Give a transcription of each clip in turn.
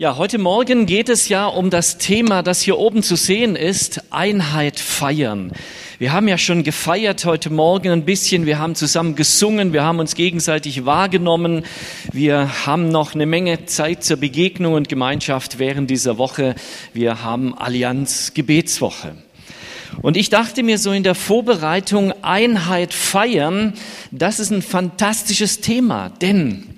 Ja, heute Morgen geht es ja um das Thema, das hier oben zu sehen ist, Einheit feiern. Wir haben ja schon gefeiert heute Morgen ein bisschen, wir haben zusammen gesungen, wir haben uns gegenseitig wahrgenommen, wir haben noch eine Menge Zeit zur Begegnung und Gemeinschaft während dieser Woche. Wir haben Allianz Gebetswoche. Und ich dachte mir so in der Vorbereitung Einheit feiern, das ist ein fantastisches Thema, denn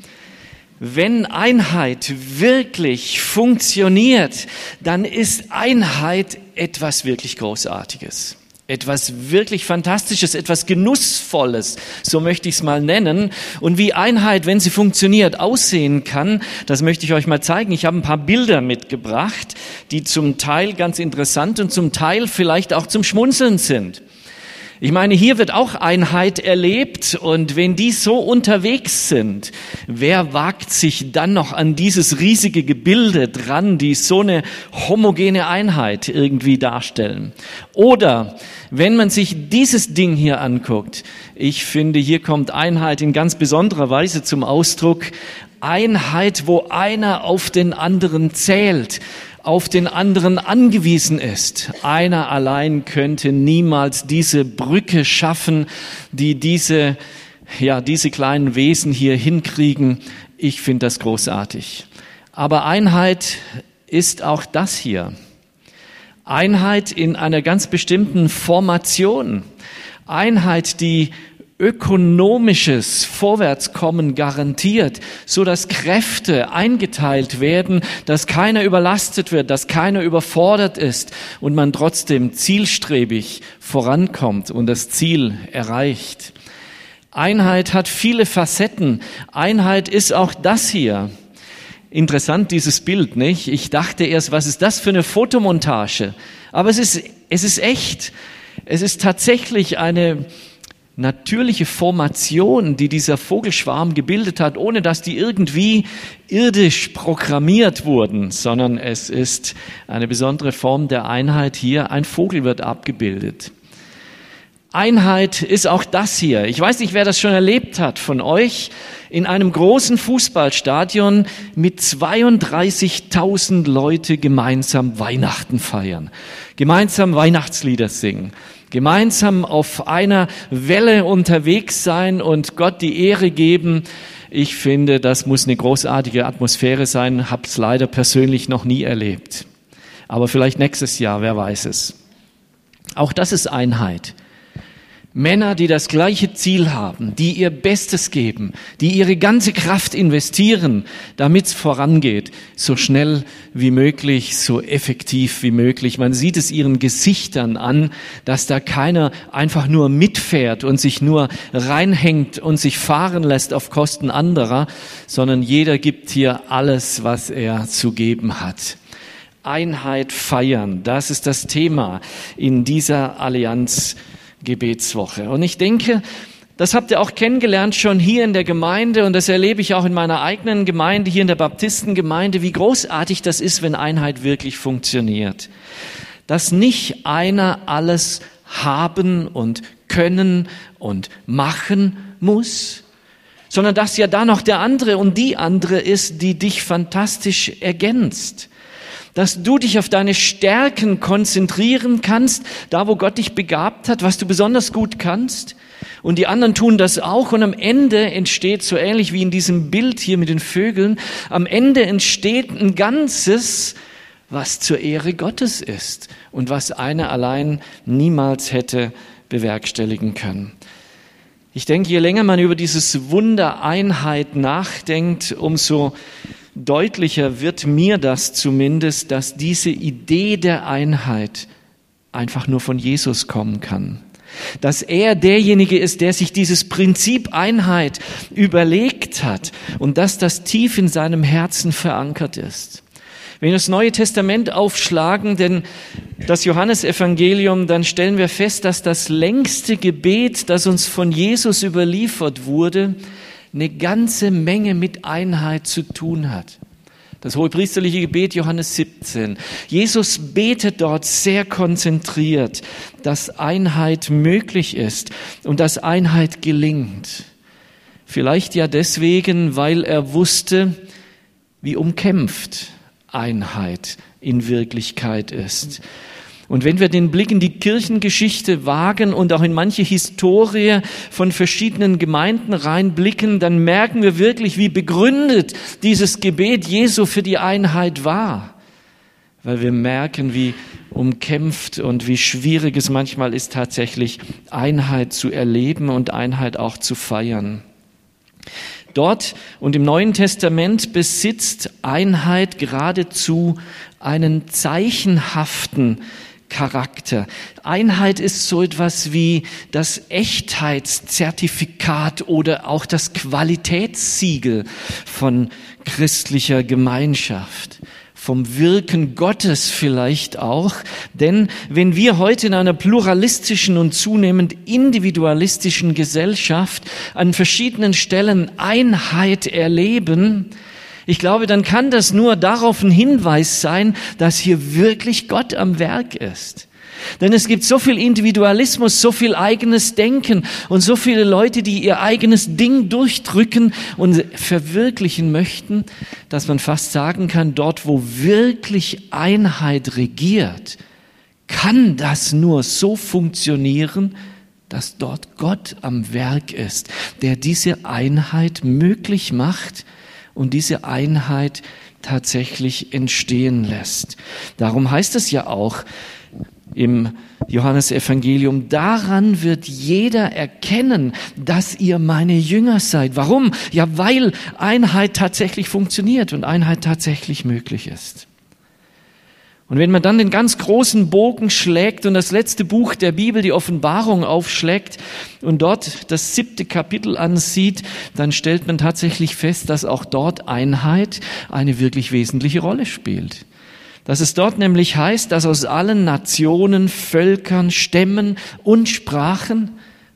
wenn Einheit wirklich funktioniert, dann ist Einheit etwas wirklich Großartiges. Etwas wirklich Fantastisches, etwas Genussvolles, so möchte ich es mal nennen. Und wie Einheit, wenn sie funktioniert, aussehen kann, das möchte ich euch mal zeigen. Ich habe ein paar Bilder mitgebracht, die zum Teil ganz interessant und zum Teil vielleicht auch zum Schmunzeln sind. Ich meine, hier wird auch Einheit erlebt und wenn die so unterwegs sind, wer wagt sich dann noch an dieses riesige Gebilde dran, die so eine homogene Einheit irgendwie darstellen? Oder wenn man sich dieses Ding hier anguckt, ich finde, hier kommt Einheit in ganz besonderer Weise zum Ausdruck. Einheit, wo einer auf den anderen zählt auf den anderen angewiesen ist. Einer allein könnte niemals diese Brücke schaffen, die diese, ja, diese kleinen Wesen hier hinkriegen. Ich finde das großartig. Aber Einheit ist auch das hier. Einheit in einer ganz bestimmten Formation. Einheit, die ökonomisches Vorwärtskommen garantiert, so dass Kräfte eingeteilt werden, dass keiner überlastet wird, dass keiner überfordert ist und man trotzdem zielstrebig vorankommt und das Ziel erreicht. Einheit hat viele Facetten. Einheit ist auch das hier. Interessant, dieses Bild, nicht? Ich dachte erst, was ist das für eine Fotomontage? Aber es ist, es ist echt. Es ist tatsächlich eine, natürliche Formation, die dieser Vogelschwarm gebildet hat, ohne dass die irgendwie irdisch programmiert wurden, sondern es ist eine besondere Form der Einheit hier. Ein Vogel wird abgebildet. Einheit ist auch das hier. Ich weiß nicht, wer das schon erlebt hat von euch. In einem großen Fußballstadion mit 32.000 Leute gemeinsam Weihnachten feiern, gemeinsam Weihnachtslieder singen gemeinsam auf einer Welle unterwegs sein und Gott die Ehre geben. Ich finde, das muss eine großartige Atmosphäre sein, hab's leider persönlich noch nie erlebt. Aber vielleicht nächstes Jahr, wer weiß es. Auch das ist Einheit. Männer, die das gleiche Ziel haben, die ihr Bestes geben, die ihre ganze Kraft investieren, damit es vorangeht, so schnell wie möglich, so effektiv wie möglich. Man sieht es ihren Gesichtern an, dass da keiner einfach nur mitfährt und sich nur reinhängt und sich fahren lässt auf Kosten anderer, sondern jeder gibt hier alles, was er zu geben hat. Einheit feiern, das ist das Thema in dieser Allianz Gebetswoche. Und ich denke, das habt ihr auch kennengelernt schon hier in der Gemeinde und das erlebe ich auch in meiner eigenen Gemeinde, hier in der Baptistengemeinde, wie großartig das ist, wenn Einheit wirklich funktioniert. Dass nicht einer alles haben und können und machen muss, sondern dass ja da noch der andere und die andere ist, die dich fantastisch ergänzt dass du dich auf deine Stärken konzentrieren kannst, da wo Gott dich begabt hat, was du besonders gut kannst. Und die anderen tun das auch. Und am Ende entsteht, so ähnlich wie in diesem Bild hier mit den Vögeln, am Ende entsteht ein Ganzes, was zur Ehre Gottes ist und was einer allein niemals hätte bewerkstelligen können. Ich denke, je länger man über dieses Wunder Einheit nachdenkt, umso deutlicher wird mir das zumindest, dass diese Idee der Einheit einfach nur von Jesus kommen kann. Dass er derjenige ist, der sich dieses Prinzip Einheit überlegt hat und dass das tief in seinem Herzen verankert ist. Wenn wir das Neue Testament aufschlagen, denn das Johannesevangelium, dann stellen wir fest, dass das längste Gebet, das uns von Jesus überliefert wurde, eine ganze Menge mit Einheit zu tun hat. Das hohepriesterliche Gebet Johannes 17. Jesus betet dort sehr konzentriert, dass Einheit möglich ist und dass Einheit gelingt. Vielleicht ja deswegen, weil er wusste, wie umkämpft Einheit in Wirklichkeit ist. Und wenn wir den Blick in die Kirchengeschichte wagen und auch in manche Historie von verschiedenen Gemeinden reinblicken, dann merken wir wirklich, wie begründet dieses Gebet Jesu für die Einheit war. Weil wir merken, wie umkämpft und wie schwierig es manchmal ist, tatsächlich Einheit zu erleben und Einheit auch zu feiern. Dort und im Neuen Testament besitzt Einheit geradezu einen zeichenhaften Charakter. Einheit ist so etwas wie das Echtheitszertifikat oder auch das Qualitätssiegel von christlicher Gemeinschaft vom Wirken Gottes vielleicht auch. Denn wenn wir heute in einer pluralistischen und zunehmend individualistischen Gesellschaft an verschiedenen Stellen Einheit erleben, ich glaube, dann kann das nur darauf ein Hinweis sein, dass hier wirklich Gott am Werk ist. Denn es gibt so viel Individualismus, so viel eigenes Denken und so viele Leute, die ihr eigenes Ding durchdrücken und verwirklichen möchten, dass man fast sagen kann, dort wo wirklich Einheit regiert, kann das nur so funktionieren, dass dort Gott am Werk ist, der diese Einheit möglich macht und diese Einheit tatsächlich entstehen lässt. Darum heißt es ja auch im Johannesevangelium, daran wird jeder erkennen, dass ihr meine Jünger seid. Warum? Ja, weil Einheit tatsächlich funktioniert und Einheit tatsächlich möglich ist. Und wenn man dann den ganz großen Bogen schlägt und das letzte Buch der Bibel, die Offenbarung, aufschlägt und dort das siebte Kapitel ansieht, dann stellt man tatsächlich fest, dass auch dort Einheit eine wirklich wesentliche Rolle spielt. Dass es dort nämlich heißt, dass aus allen Nationen, Völkern, Stämmen und Sprachen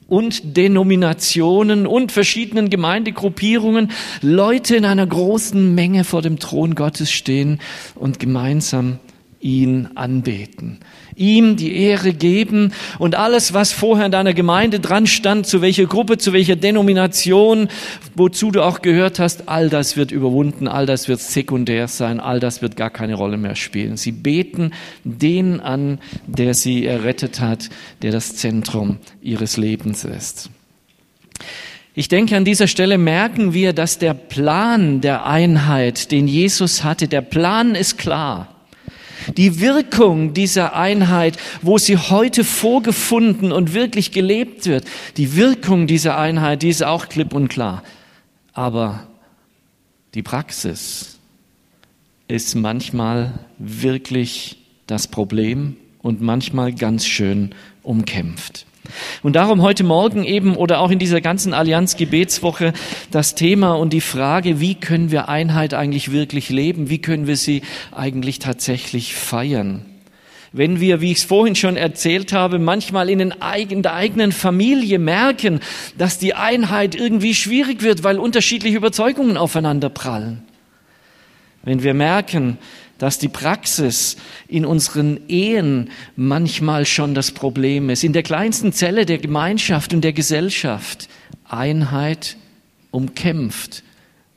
und Denominationen und verschiedenen Gemeindegruppierungen Leute in einer großen Menge vor dem Thron Gottes stehen und gemeinsam ihn anbeten, ihm die Ehre geben und alles, was vorher in deiner Gemeinde dran stand, zu welcher Gruppe, zu welcher Denomination, wozu du auch gehört hast, all das wird überwunden, all das wird sekundär sein, all das wird gar keine Rolle mehr spielen. Sie beten den an, der sie errettet hat, der das Zentrum ihres Lebens ist. Ich denke, an dieser Stelle merken wir, dass der Plan der Einheit, den Jesus hatte, der Plan ist klar. Die Wirkung dieser Einheit, wo sie heute vorgefunden und wirklich gelebt wird, die Wirkung dieser Einheit, die ist auch klipp und klar. Aber die Praxis ist manchmal wirklich das Problem und manchmal ganz schön umkämpft. Und darum heute Morgen eben oder auch in dieser ganzen Allianz Gebetswoche das Thema und die Frage, wie können wir Einheit eigentlich wirklich leben? Wie können wir sie eigentlich tatsächlich feiern? Wenn wir, wie ich es vorhin schon erzählt habe, manchmal in, in der eigenen Familie merken, dass die Einheit irgendwie schwierig wird, weil unterschiedliche Überzeugungen aufeinander prallen. Wenn wir merken, dass die Praxis in unseren Ehen manchmal schon das Problem ist. In der kleinsten Zelle der Gemeinschaft und der Gesellschaft Einheit umkämpft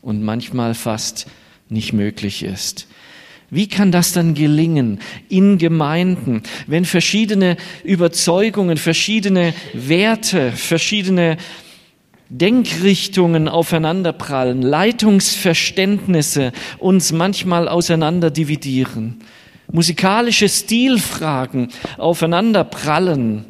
und manchmal fast nicht möglich ist. Wie kann das dann gelingen in Gemeinden, wenn verschiedene Überzeugungen, verschiedene Werte, verschiedene Denkrichtungen aufeinanderprallen, Leitungsverständnisse uns manchmal auseinander dividieren, musikalische Stilfragen aufeinanderprallen.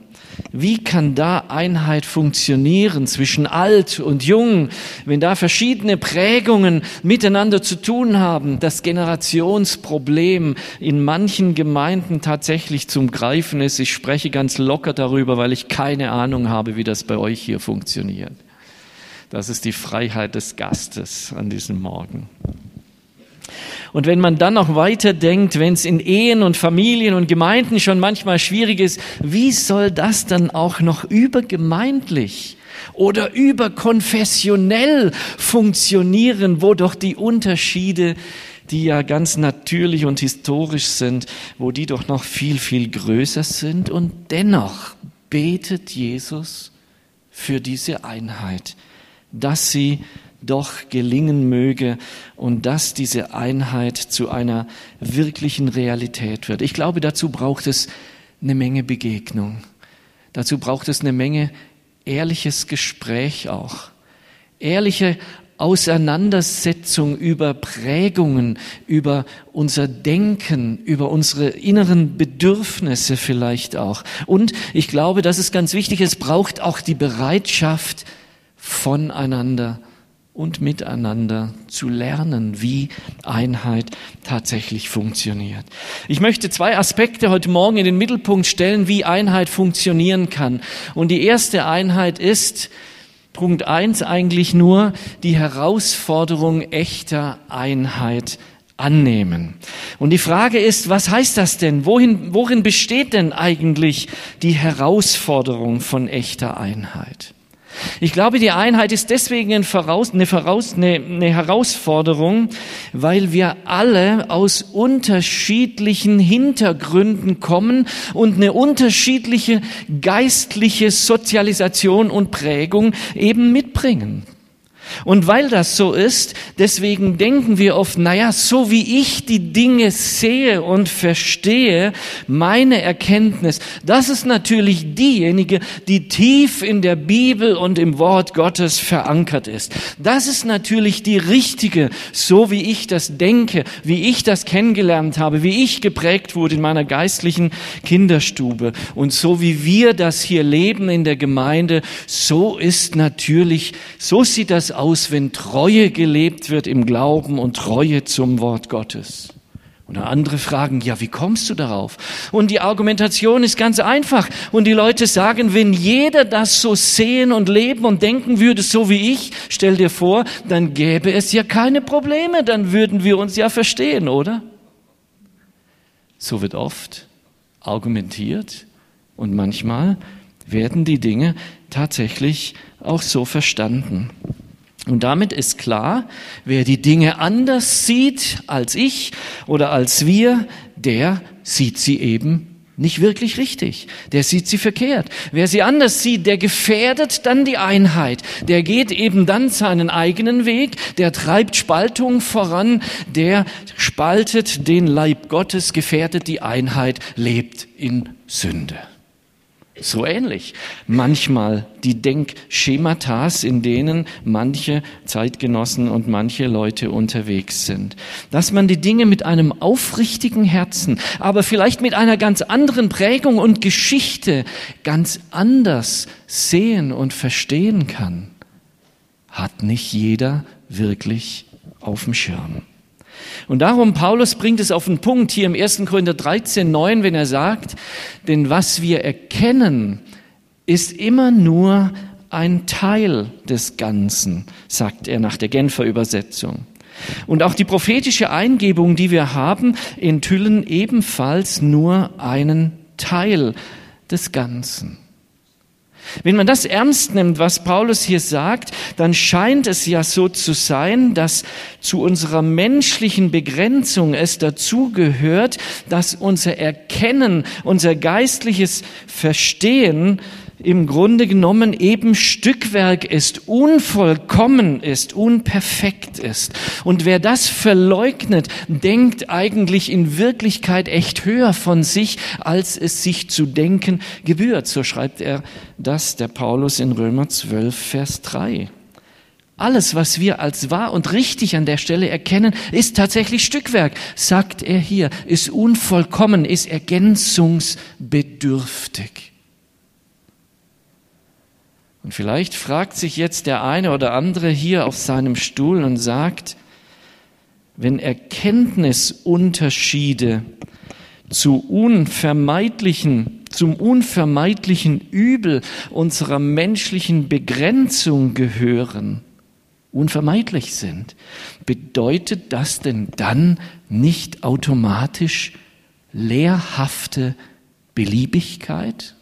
Wie kann da Einheit funktionieren zwischen alt und jung, wenn da verschiedene Prägungen miteinander zu tun haben, das Generationsproblem in manchen Gemeinden tatsächlich zum Greifen ist? Ich spreche ganz locker darüber, weil ich keine Ahnung habe, wie das bei euch hier funktioniert. Das ist die Freiheit des Gastes an diesem Morgen. Und wenn man dann noch weiter denkt, wenn es in Ehen und Familien und Gemeinden schon manchmal schwierig ist, wie soll das dann auch noch übergemeindlich oder überkonfessionell funktionieren, wo doch die Unterschiede, die ja ganz natürlich und historisch sind, wo die doch noch viel, viel größer sind und dennoch betet Jesus für diese Einheit dass sie doch gelingen möge und dass diese Einheit zu einer wirklichen Realität wird. Ich glaube, dazu braucht es eine Menge Begegnung. Dazu braucht es eine Menge ehrliches Gespräch auch. Ehrliche Auseinandersetzung über Prägungen, über unser Denken, über unsere inneren Bedürfnisse vielleicht auch. Und ich glaube, das ist ganz wichtig, es braucht auch die Bereitschaft, voneinander und miteinander zu lernen, wie Einheit tatsächlich funktioniert. Ich möchte zwei Aspekte heute Morgen in den Mittelpunkt stellen, wie Einheit funktionieren kann. Und die erste Einheit ist, Punkt eins eigentlich nur, die Herausforderung echter Einheit annehmen. Und die Frage ist, was heißt das denn? Wohin, worin besteht denn eigentlich die Herausforderung von echter Einheit? Ich glaube, die Einheit ist deswegen eine, Voraus, eine, Voraus, eine, eine Herausforderung, weil wir alle aus unterschiedlichen Hintergründen kommen und eine unterschiedliche geistliche Sozialisation und Prägung eben mitbringen. Und weil das so ist, deswegen denken wir oft, naja, so wie ich die Dinge sehe und verstehe, meine Erkenntnis, das ist natürlich diejenige, die tief in der Bibel und im Wort Gottes verankert ist. Das ist natürlich die richtige, so wie ich das denke, wie ich das kennengelernt habe, wie ich geprägt wurde in meiner geistlichen Kinderstube. Und so wie wir das hier leben in der Gemeinde, so ist natürlich, so sieht das aus, wenn Treue gelebt wird im Glauben und Treue zum Wort Gottes. Und andere fragen, ja, wie kommst du darauf? Und die Argumentation ist ganz einfach. Und die Leute sagen, wenn jeder das so sehen und leben und denken würde, so wie ich, stell dir vor, dann gäbe es ja keine Probleme, dann würden wir uns ja verstehen, oder? So wird oft argumentiert und manchmal werden die Dinge tatsächlich auch so verstanden. Und damit ist klar, wer die Dinge anders sieht als ich oder als wir, der sieht sie eben nicht wirklich richtig. Der sieht sie verkehrt. Wer sie anders sieht, der gefährdet dann die Einheit. Der geht eben dann seinen eigenen Weg. Der treibt Spaltung voran. Der spaltet den Leib Gottes, gefährdet die Einheit, lebt in Sünde. So ähnlich. Manchmal die Denkschematas, in denen manche Zeitgenossen und manche Leute unterwegs sind. Dass man die Dinge mit einem aufrichtigen Herzen, aber vielleicht mit einer ganz anderen Prägung und Geschichte ganz anders sehen und verstehen kann, hat nicht jeder wirklich auf dem Schirm. Und darum, Paulus bringt es auf den Punkt hier im 1. Korinther 13, 9, wenn er sagt, denn was wir erkennen, ist immer nur ein Teil des Ganzen, sagt er nach der Genfer Übersetzung. Und auch die prophetische Eingebung, die wir haben, enthüllen ebenfalls nur einen Teil des Ganzen. Wenn man das ernst nimmt, was Paulus hier sagt, dann scheint es ja so zu sein, dass zu unserer menschlichen Begrenzung es dazugehört, dass unser Erkennen, unser geistliches Verstehen im Grunde genommen eben Stückwerk ist, unvollkommen ist, unperfekt ist. Und wer das verleugnet, denkt eigentlich in Wirklichkeit echt höher von sich, als es sich zu denken gebührt. So schreibt er das, der Paulus in Römer 12, Vers 3. Alles, was wir als wahr und richtig an der Stelle erkennen, ist tatsächlich Stückwerk, sagt er hier, ist unvollkommen, ist ergänzungsbedürftig. Und vielleicht fragt sich jetzt der eine oder andere hier auf seinem Stuhl und sagt, wenn Erkenntnisunterschiede zu unvermeidlichen, zum unvermeidlichen Übel unserer menschlichen Begrenzung gehören, unvermeidlich sind, bedeutet das denn dann nicht automatisch lehrhafte Beliebigkeit?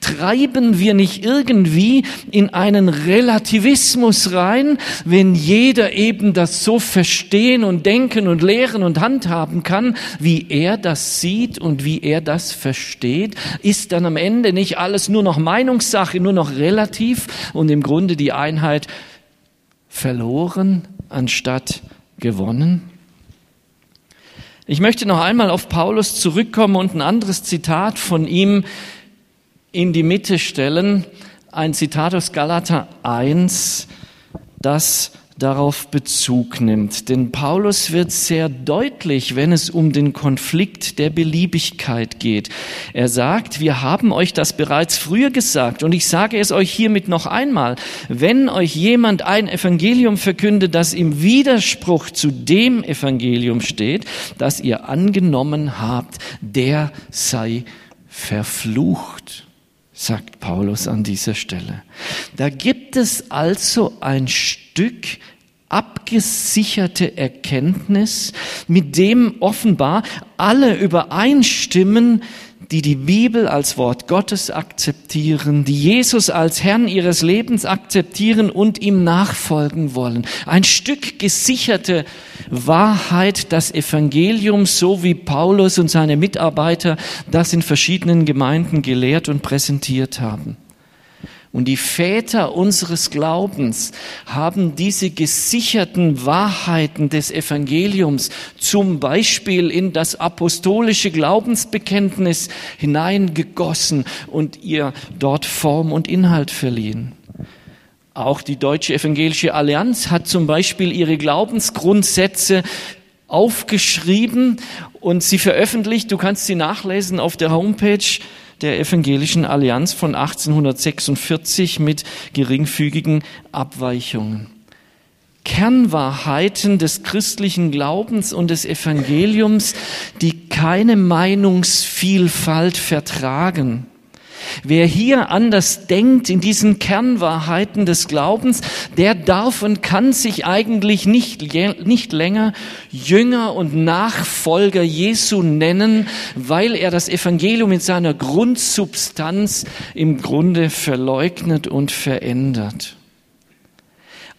Treiben wir nicht irgendwie in einen Relativismus rein, wenn jeder eben das so verstehen und denken und lehren und handhaben kann, wie er das sieht und wie er das versteht? Ist dann am Ende nicht alles nur noch Meinungssache, nur noch relativ und im Grunde die Einheit verloren anstatt gewonnen? Ich möchte noch einmal auf Paulus zurückkommen und ein anderes Zitat von ihm in die Mitte stellen. Ein Zitat aus Galater 1, das darauf Bezug nimmt. Denn Paulus wird sehr deutlich, wenn es um den Konflikt der Beliebigkeit geht. Er sagt, wir haben euch das bereits früher gesagt und ich sage es euch hiermit noch einmal. Wenn euch jemand ein Evangelium verkündet, das im Widerspruch zu dem Evangelium steht, das ihr angenommen habt, der sei verflucht sagt Paulus an dieser Stelle. Da gibt es also ein Stück abgesicherte Erkenntnis, mit dem offenbar alle übereinstimmen, die die Bibel als Wort Gottes akzeptieren, die Jesus als Herrn ihres Lebens akzeptieren und ihm nachfolgen wollen. Ein Stück gesicherte Wahrheit, das Evangelium, so wie Paulus und seine Mitarbeiter das in verschiedenen Gemeinden gelehrt und präsentiert haben. Und die Väter unseres Glaubens haben diese gesicherten Wahrheiten des Evangeliums zum Beispiel in das apostolische Glaubensbekenntnis hineingegossen und ihr dort Form und Inhalt verliehen. Auch die Deutsche Evangelische Allianz hat zum Beispiel ihre Glaubensgrundsätze aufgeschrieben und sie veröffentlicht. Du kannst sie nachlesen auf der Homepage der Evangelischen Allianz von 1846 mit geringfügigen Abweichungen. Kernwahrheiten des christlichen Glaubens und des Evangeliums, die keine Meinungsvielfalt vertragen Wer hier anders denkt in diesen Kernwahrheiten des Glaubens, der darf und kann sich eigentlich nicht, nicht länger Jünger und Nachfolger Jesu nennen, weil er das Evangelium in seiner Grundsubstanz im Grunde verleugnet und verändert.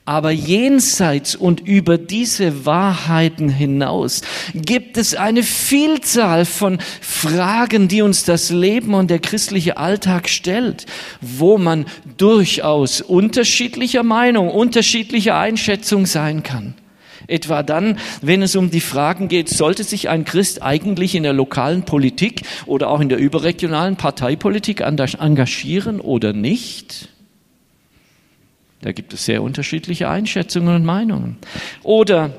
Aber jenseits und über diese Wahrheiten hinaus gibt es eine Vielzahl von Fragen, die uns das Leben und der christliche Alltag stellt, wo man durchaus unterschiedlicher Meinung, unterschiedlicher Einschätzung sein kann. Etwa dann, wenn es um die Fragen geht, sollte sich ein Christ eigentlich in der lokalen Politik oder auch in der überregionalen Parteipolitik engagieren oder nicht? Da gibt es sehr unterschiedliche Einschätzungen und Meinungen. Oder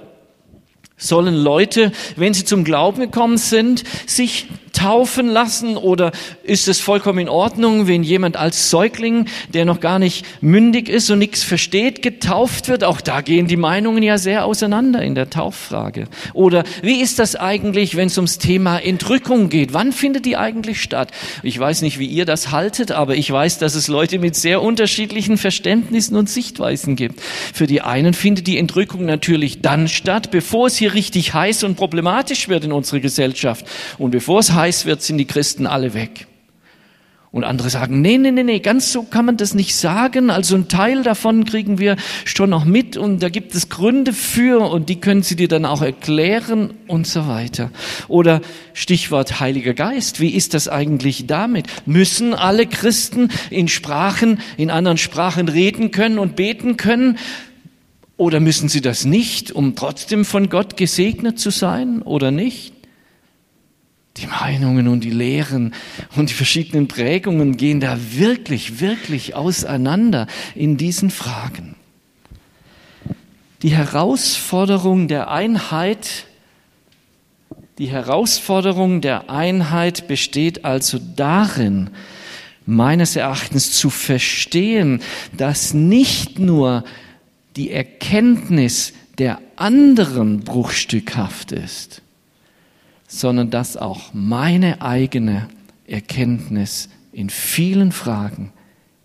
sollen Leute, wenn sie zum Glauben gekommen sind, sich taufen lassen oder ist es vollkommen in Ordnung, wenn jemand als Säugling, der noch gar nicht mündig ist und nichts versteht, getauft wird? Auch da gehen die Meinungen ja sehr auseinander in der Tauffrage. Oder wie ist das eigentlich, wenn es ums Thema Entrückung geht? Wann findet die eigentlich statt? Ich weiß nicht, wie ihr das haltet, aber ich weiß, dass es Leute mit sehr unterschiedlichen Verständnissen und Sichtweisen gibt. Für die einen findet die Entrückung natürlich dann statt, bevor es hier richtig heiß und problematisch wird in unserer Gesellschaft und bevor es heiß heiß wird, sind die Christen alle weg. Und andere sagen, nee, nee, nee, nee, ganz so kann man das nicht sagen. Also ein Teil davon kriegen wir schon noch mit und da gibt es Gründe für und die können Sie dir dann auch erklären und so weiter. Oder Stichwort Heiliger Geist. Wie ist das eigentlich damit? Müssen alle Christen in Sprachen, in anderen Sprachen reden können und beten können? Oder müssen sie das nicht, um trotzdem von Gott gesegnet zu sein oder nicht? Die Meinungen und die Lehren und die verschiedenen Prägungen gehen da wirklich, wirklich auseinander in diesen Fragen. Die Herausforderung der Einheit, die Herausforderung der Einheit besteht also darin, meines Erachtens zu verstehen, dass nicht nur die Erkenntnis der anderen bruchstückhaft ist, sondern dass auch meine eigene Erkenntnis in vielen Fragen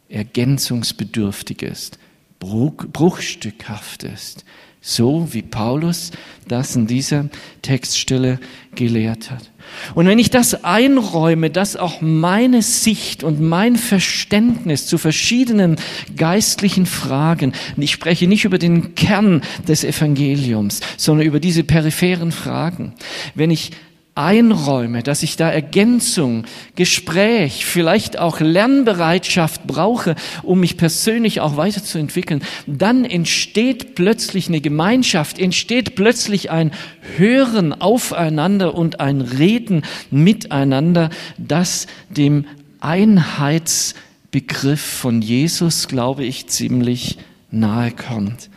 ergänzungsbedürftig ist, bruchstückhaft ist, so wie Paulus das in dieser Textstelle gelehrt hat. Und wenn ich das einräume, dass auch meine Sicht und mein Verständnis zu verschiedenen geistlichen Fragen, ich spreche nicht über den Kern des Evangeliums, sondern über diese peripheren Fragen, wenn ich einräume, dass ich da Ergänzung, Gespräch, vielleicht auch Lernbereitschaft brauche, um mich persönlich auch weiterzuentwickeln, dann entsteht plötzlich eine Gemeinschaft, entsteht plötzlich ein Hören aufeinander und ein Reden miteinander, das dem Einheitsbegriff von Jesus, glaube ich, ziemlich nahe kommt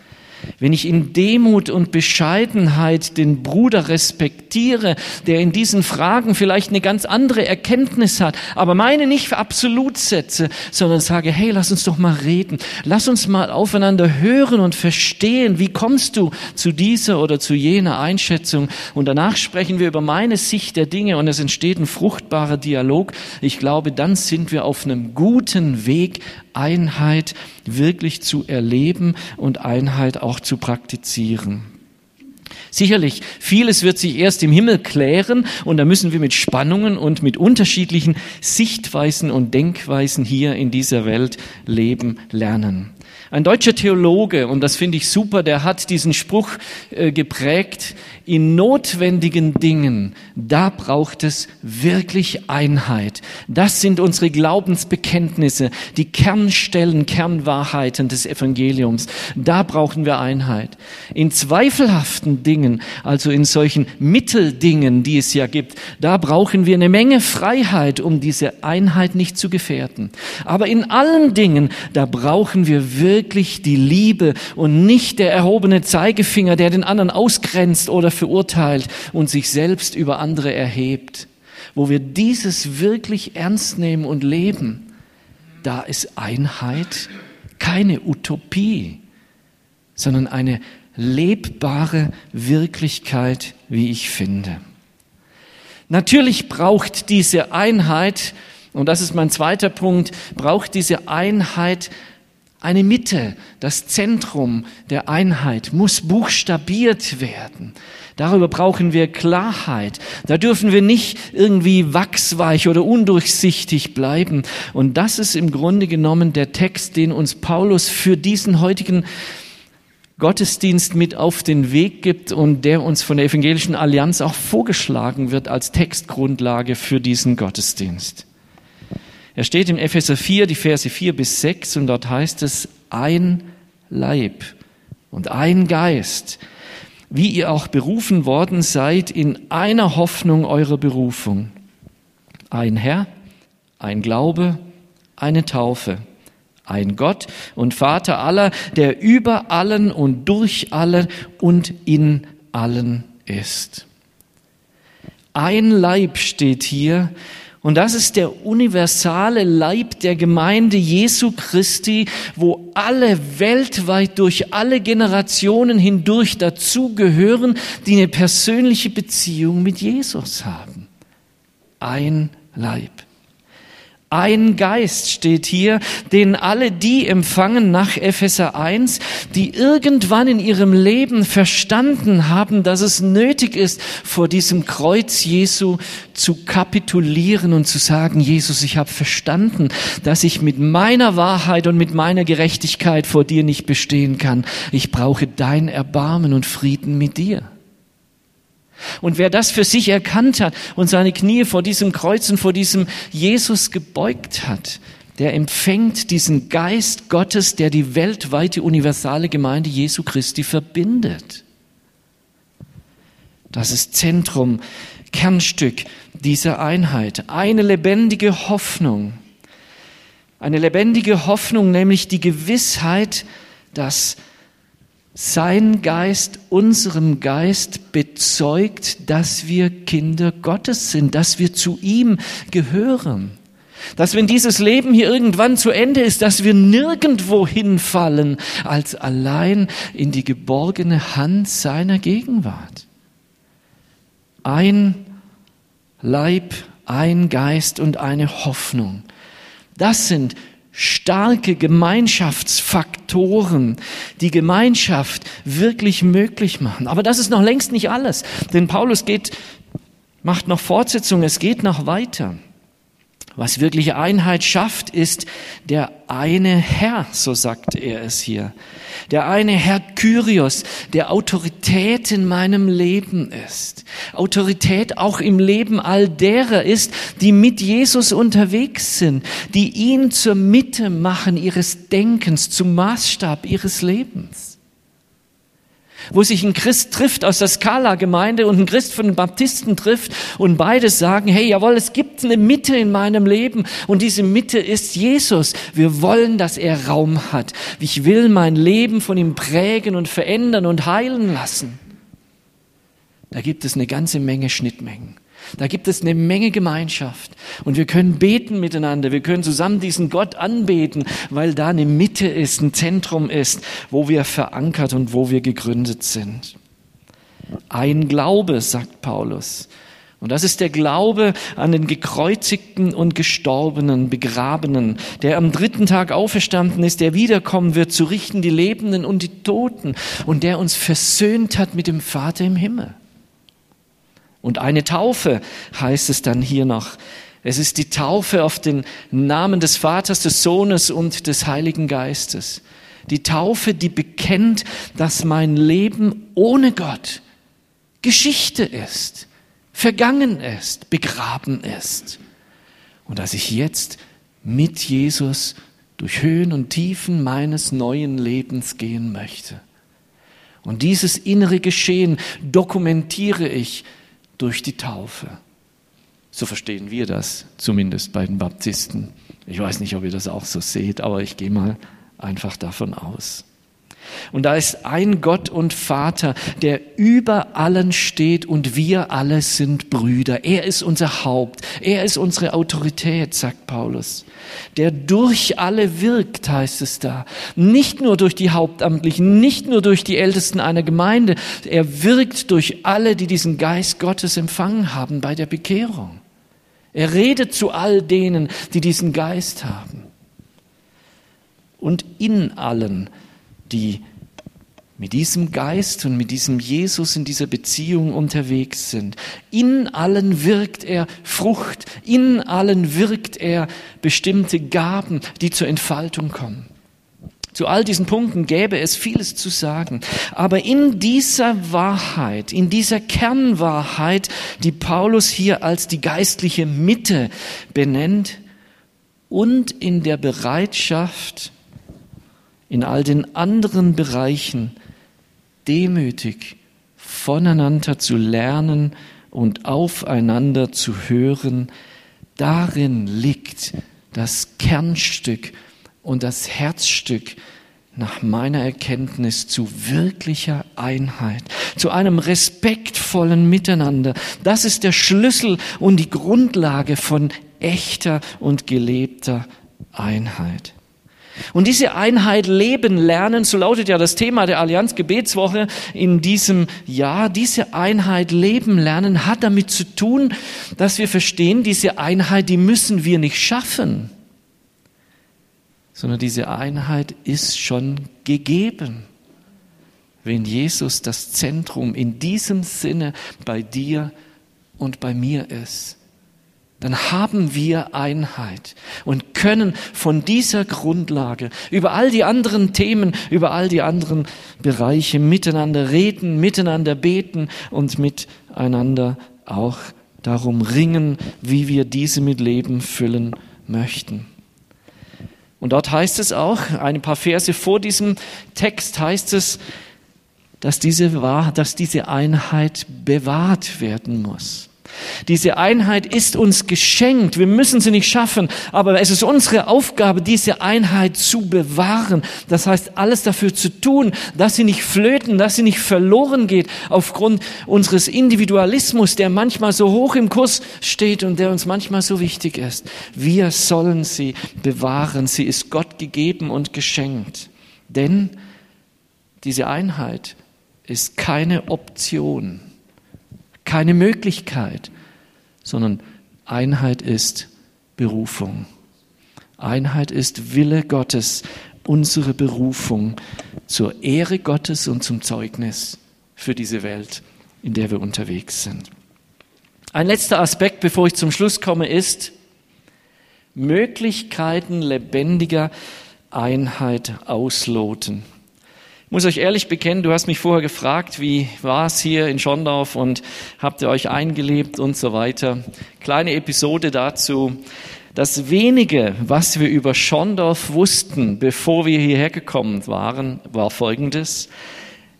wenn ich in Demut und Bescheidenheit den Bruder respektiere, der in diesen Fragen vielleicht eine ganz andere Erkenntnis hat, aber meine nicht für absolut setze, sondern sage, hey, lass uns doch mal reden, lass uns mal aufeinander hören und verstehen, wie kommst du zu dieser oder zu jener Einschätzung und danach sprechen wir über meine Sicht der Dinge und es entsteht ein fruchtbarer Dialog. Ich glaube, dann sind wir auf einem guten Weg, Einheit wirklich zu erleben und Einheit auch zu praktizieren. Sicherlich, vieles wird sich erst im Himmel klären und da müssen wir mit Spannungen und mit unterschiedlichen Sichtweisen und Denkweisen hier in dieser Welt leben lernen. Ein deutscher Theologe, und das finde ich super, der hat diesen Spruch äh, geprägt, in notwendigen Dingen, da braucht es wirklich Einheit. Das sind unsere Glaubensbekenntnisse, die Kernstellen, Kernwahrheiten des Evangeliums. Da brauchen wir Einheit. In zweifelhaften Dingen, also in solchen Mitteldingen, die es ja gibt, da brauchen wir eine Menge Freiheit, um diese Einheit nicht zu gefährden. Aber in allen Dingen, da brauchen wir wirklich die Liebe und nicht der erhobene Zeigefinger, der den anderen ausgrenzt oder verurteilt und sich selbst über andere erhebt. Wo wir dieses wirklich ernst nehmen und leben, da ist Einheit keine Utopie, sondern eine lebbare Wirklichkeit, wie ich finde. Natürlich braucht diese Einheit, und das ist mein zweiter Punkt, braucht diese Einheit eine Mitte, das Zentrum der Einheit muss buchstabiert werden. Darüber brauchen wir Klarheit. Da dürfen wir nicht irgendwie wachsweich oder undurchsichtig bleiben. Und das ist im Grunde genommen der Text, den uns Paulus für diesen heutigen Gottesdienst mit auf den Weg gibt und der uns von der Evangelischen Allianz auch vorgeschlagen wird als Textgrundlage für diesen Gottesdienst. Er steht im Epheser 4, die Verse 4 bis 6 und dort heißt es, ein Leib und ein Geist, wie ihr auch berufen worden seid in einer Hoffnung eurer Berufung. Ein Herr, ein Glaube, eine Taufe, ein Gott und Vater aller, der über allen und durch alle und in allen ist. Ein Leib steht hier, und das ist der universale Leib der Gemeinde Jesu Christi, wo alle weltweit durch alle Generationen hindurch dazugehören, die eine persönliche Beziehung mit Jesus haben. Ein Leib. Ein Geist steht hier, den alle die empfangen nach Epheser 1, die irgendwann in ihrem Leben verstanden haben, dass es nötig ist, vor diesem Kreuz Jesu zu kapitulieren und zu sagen, Jesus, ich habe verstanden, dass ich mit meiner Wahrheit und mit meiner Gerechtigkeit vor dir nicht bestehen kann. Ich brauche dein Erbarmen und Frieden mit dir. Und wer das für sich erkannt hat und seine Knie vor diesem Kreuz und vor diesem Jesus gebeugt hat, der empfängt diesen Geist Gottes, der die weltweite universale Gemeinde Jesu Christi verbindet. Das ist Zentrum, Kernstück dieser Einheit. Eine lebendige Hoffnung. Eine lebendige Hoffnung, nämlich die Gewissheit, dass sein Geist unserem Geist bezeugt, dass wir Kinder Gottes sind, dass wir zu ihm gehören. Dass wenn dieses Leben hier irgendwann zu Ende ist, dass wir nirgendwo hinfallen als allein in die geborgene Hand seiner Gegenwart. Ein Leib, ein Geist und eine Hoffnung. Das sind starke Gemeinschaftsfaktoren, die Gemeinschaft wirklich möglich machen. Aber das ist noch längst nicht alles, denn Paulus geht, macht noch Fortsetzung, es geht noch weiter. Was wirkliche Einheit schafft, ist der eine Herr, so sagt er es hier. Der eine Herr Kyrios, der Autorität in meinem Leben ist. Autorität auch im Leben all derer ist, die mit Jesus unterwegs sind, die ihn zur Mitte machen ihres Denkens, zum Maßstab ihres Lebens wo sich ein Christ trifft aus der Skala-Gemeinde und ein Christ von den Baptisten trifft und beide sagen, hey, jawohl, es gibt eine Mitte in meinem Leben und diese Mitte ist Jesus. Wir wollen, dass er Raum hat. Ich will mein Leben von ihm prägen und verändern und heilen lassen. Da gibt es eine ganze Menge Schnittmengen. Da gibt es eine Menge Gemeinschaft und wir können beten miteinander. Wir können zusammen diesen Gott anbeten, weil da eine Mitte ist, ein Zentrum ist, wo wir verankert und wo wir gegründet sind. Ein Glaube, sagt Paulus. Und das ist der Glaube an den gekreuzigten und gestorbenen, begrabenen, der am dritten Tag auferstanden ist, der wiederkommen wird, zu richten die Lebenden und die Toten und der uns versöhnt hat mit dem Vater im Himmel. Und eine Taufe heißt es dann hier noch. Es ist die Taufe auf den Namen des Vaters, des Sohnes und des Heiligen Geistes. Die Taufe, die bekennt, dass mein Leben ohne Gott Geschichte ist, vergangen ist, begraben ist. Und dass ich jetzt mit Jesus durch Höhen und Tiefen meines neuen Lebens gehen möchte. Und dieses innere Geschehen dokumentiere ich durch die Taufe. So verstehen wir das, zumindest bei den Baptisten. Ich weiß nicht, ob ihr das auch so seht, aber ich gehe mal einfach davon aus. Und da ist ein Gott und Vater, der über allen steht und wir alle sind Brüder. Er ist unser Haupt. Er ist unsere Autorität, sagt Paulus. Der durch alle wirkt, heißt es da. Nicht nur durch die Hauptamtlichen, nicht nur durch die Ältesten einer Gemeinde. Er wirkt durch alle, die diesen Geist Gottes empfangen haben bei der Bekehrung. Er redet zu all denen, die diesen Geist haben. Und in allen die mit diesem Geist und mit diesem Jesus in dieser Beziehung unterwegs sind. In allen wirkt er Frucht, in allen wirkt er bestimmte Gaben, die zur Entfaltung kommen. Zu all diesen Punkten gäbe es vieles zu sagen. Aber in dieser Wahrheit, in dieser Kernwahrheit, die Paulus hier als die geistliche Mitte benennt und in der Bereitschaft, in all den anderen Bereichen demütig voneinander zu lernen und aufeinander zu hören, darin liegt das Kernstück und das Herzstück nach meiner Erkenntnis zu wirklicher Einheit, zu einem respektvollen Miteinander. Das ist der Schlüssel und die Grundlage von echter und gelebter Einheit. Und diese Einheit leben lernen, so lautet ja das Thema der Allianz Gebetswoche in diesem Jahr. Diese Einheit leben lernen hat damit zu tun, dass wir verstehen, diese Einheit, die müssen wir nicht schaffen, sondern diese Einheit ist schon gegeben, wenn Jesus das Zentrum in diesem Sinne bei dir und bei mir ist dann haben wir Einheit und können von dieser Grundlage über all die anderen Themen, über all die anderen Bereiche miteinander reden, miteinander beten und miteinander auch darum ringen, wie wir diese mit Leben füllen möchten. Und dort heißt es auch, ein paar Verse vor diesem Text heißt es, dass diese, dass diese Einheit bewahrt werden muss. Diese Einheit ist uns geschenkt. Wir müssen sie nicht schaffen, aber es ist unsere Aufgabe, diese Einheit zu bewahren. Das heißt, alles dafür zu tun, dass sie nicht flöten, dass sie nicht verloren geht aufgrund unseres Individualismus, der manchmal so hoch im Kurs steht und der uns manchmal so wichtig ist. Wir sollen sie bewahren. Sie ist Gott gegeben und geschenkt. Denn diese Einheit ist keine Option keine Möglichkeit, sondern Einheit ist Berufung. Einheit ist Wille Gottes, unsere Berufung zur Ehre Gottes und zum Zeugnis für diese Welt, in der wir unterwegs sind. Ein letzter Aspekt, bevor ich zum Schluss komme, ist, Möglichkeiten lebendiger Einheit ausloten. Muss euch ehrlich bekennen, du hast mich vorher gefragt, wie war es hier in Schondorf und habt ihr euch eingelebt und so weiter. Kleine Episode dazu. Das wenige, was wir über Schondorf wussten, bevor wir hierher gekommen waren, war folgendes.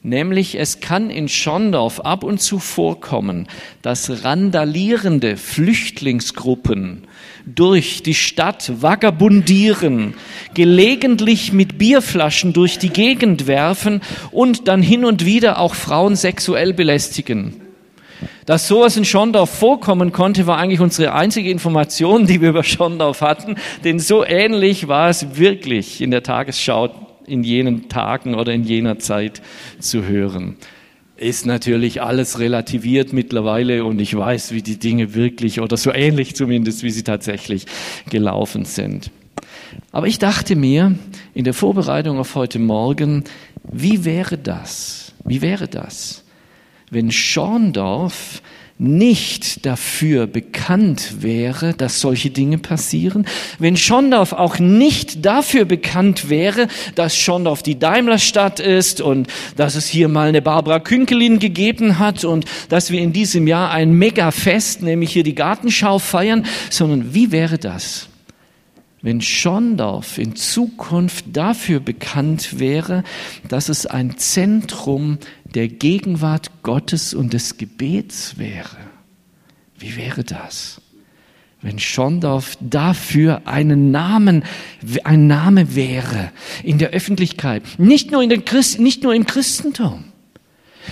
Nämlich es kann in Schondorf ab und zu vorkommen, dass randalierende Flüchtlingsgruppen durch die Stadt vagabundieren, gelegentlich mit Bierflaschen durch die Gegend werfen und dann hin und wieder auch Frauen sexuell belästigen. Dass sowas in Schondorf vorkommen konnte, war eigentlich unsere einzige Information, die wir über Schondorf hatten, denn so ähnlich war es wirklich in der Tagesschau in jenen Tagen oder in jener Zeit zu hören. Ist natürlich alles relativiert mittlerweile und ich weiß, wie die Dinge wirklich oder so ähnlich zumindest, wie sie tatsächlich gelaufen sind. Aber ich dachte mir in der Vorbereitung auf heute Morgen, wie wäre das? Wie wäre das, wenn Schorndorf nicht dafür bekannt wäre, dass solche Dinge passieren, wenn Schondorf auch nicht dafür bekannt wäre, dass Schondorf die Daimlerstadt ist und dass es hier mal eine Barbara Künkelin gegeben hat und dass wir in diesem Jahr ein Megafest, nämlich hier die Gartenschau feiern, sondern wie wäre das, wenn Schondorf in Zukunft dafür bekannt wäre, dass es ein Zentrum der Gegenwart Gottes und des Gebets wäre. Wie wäre das? Wenn Schondorf dafür einen Namen, ein Name wäre in der Öffentlichkeit, nicht nur, in den Christ, nicht nur im Christentum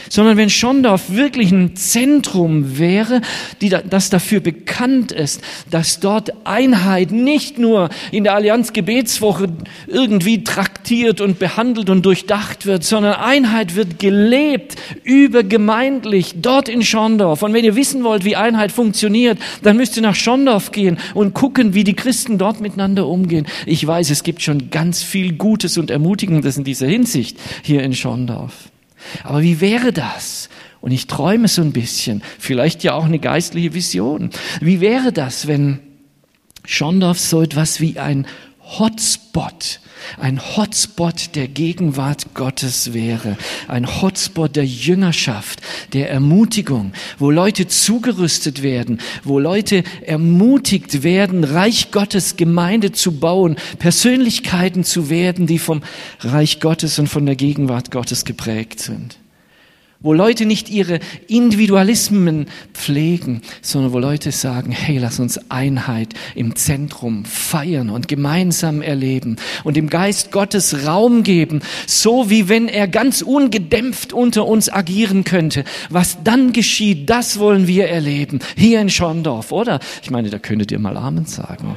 sondern wenn Schondorf wirklich ein Zentrum wäre, die, das dafür bekannt ist, dass dort Einheit nicht nur in der Allianz Gebetswoche irgendwie traktiert und behandelt und durchdacht wird, sondern Einheit wird gelebt, übergemeindlich, dort in Schondorf. Und wenn ihr wissen wollt, wie Einheit funktioniert, dann müsst ihr nach Schondorf gehen und gucken, wie die Christen dort miteinander umgehen. Ich weiß, es gibt schon ganz viel Gutes und Ermutigendes in dieser Hinsicht hier in Schondorf. Aber wie wäre das? Und ich träume so ein bisschen, vielleicht ja auch eine geistliche Vision. Wie wäre das, wenn Schondorf so etwas wie ein Hotspot, ein Hotspot der Gegenwart Gottes wäre, ein Hotspot der Jüngerschaft, der Ermutigung, wo Leute zugerüstet werden, wo Leute ermutigt werden, Reich Gottes Gemeinde zu bauen, Persönlichkeiten zu werden, die vom Reich Gottes und von der Gegenwart Gottes geprägt sind wo Leute nicht ihre Individualismen pflegen, sondern wo Leute sagen, hey, lass uns Einheit im Zentrum feiern und gemeinsam erleben und dem Geist Gottes Raum geben, so wie wenn er ganz ungedämpft unter uns agieren könnte. Was dann geschieht, das wollen wir erleben, hier in Schondorf, oder? Ich meine, da könntet ihr mal Amen sagen.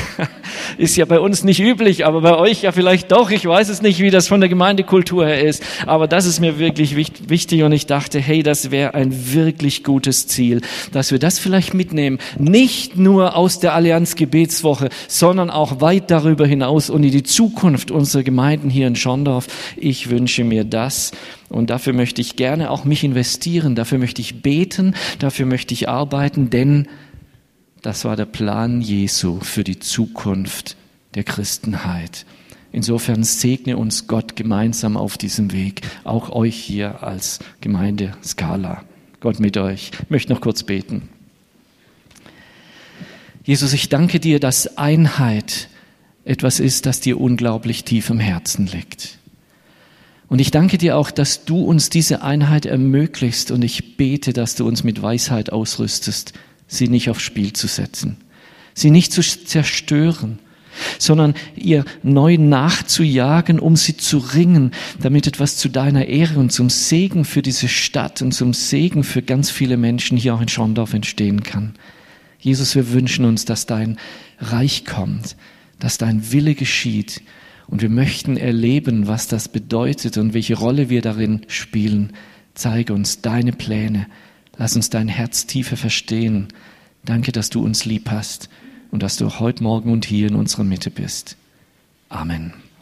Ist ja bei uns nicht üblich, aber bei euch ja vielleicht doch. Ich weiß es nicht, wie das von der Gemeindekultur her ist. Aber das ist mir wirklich wichtig und ich dachte, hey, das wäre ein wirklich gutes Ziel, dass wir das vielleicht mitnehmen. Nicht nur aus der Allianz Gebetswoche, sondern auch weit darüber hinaus und in die Zukunft unserer Gemeinden hier in Schondorf. Ich wünsche mir das. Und dafür möchte ich gerne auch mich investieren. Dafür möchte ich beten. Dafür möchte ich arbeiten, denn das war der Plan Jesu für die Zukunft der Christenheit. Insofern segne uns Gott gemeinsam auf diesem Weg, auch euch hier als Gemeinde Skala. Gott mit euch. Ich möchte noch kurz beten. Jesus, ich danke dir, dass Einheit etwas ist, das dir unglaublich tief im Herzen liegt. Und ich danke dir auch, dass du uns diese Einheit ermöglichst und ich bete, dass du uns mit Weisheit ausrüstest, sie nicht aufs Spiel zu setzen, sie nicht zu zerstören, sondern ihr neu nachzujagen, um sie zu ringen, damit etwas zu deiner Ehre und zum Segen für diese Stadt und zum Segen für ganz viele Menschen hier auch in Schondorf entstehen kann. Jesus, wir wünschen uns, dass dein Reich kommt, dass dein Wille geschieht und wir möchten erleben, was das bedeutet und welche Rolle wir darin spielen. Zeige uns deine Pläne. Lass uns dein Herz tiefer verstehen. Danke, dass du uns lieb hast und dass du heute Morgen und hier in unserer Mitte bist. Amen.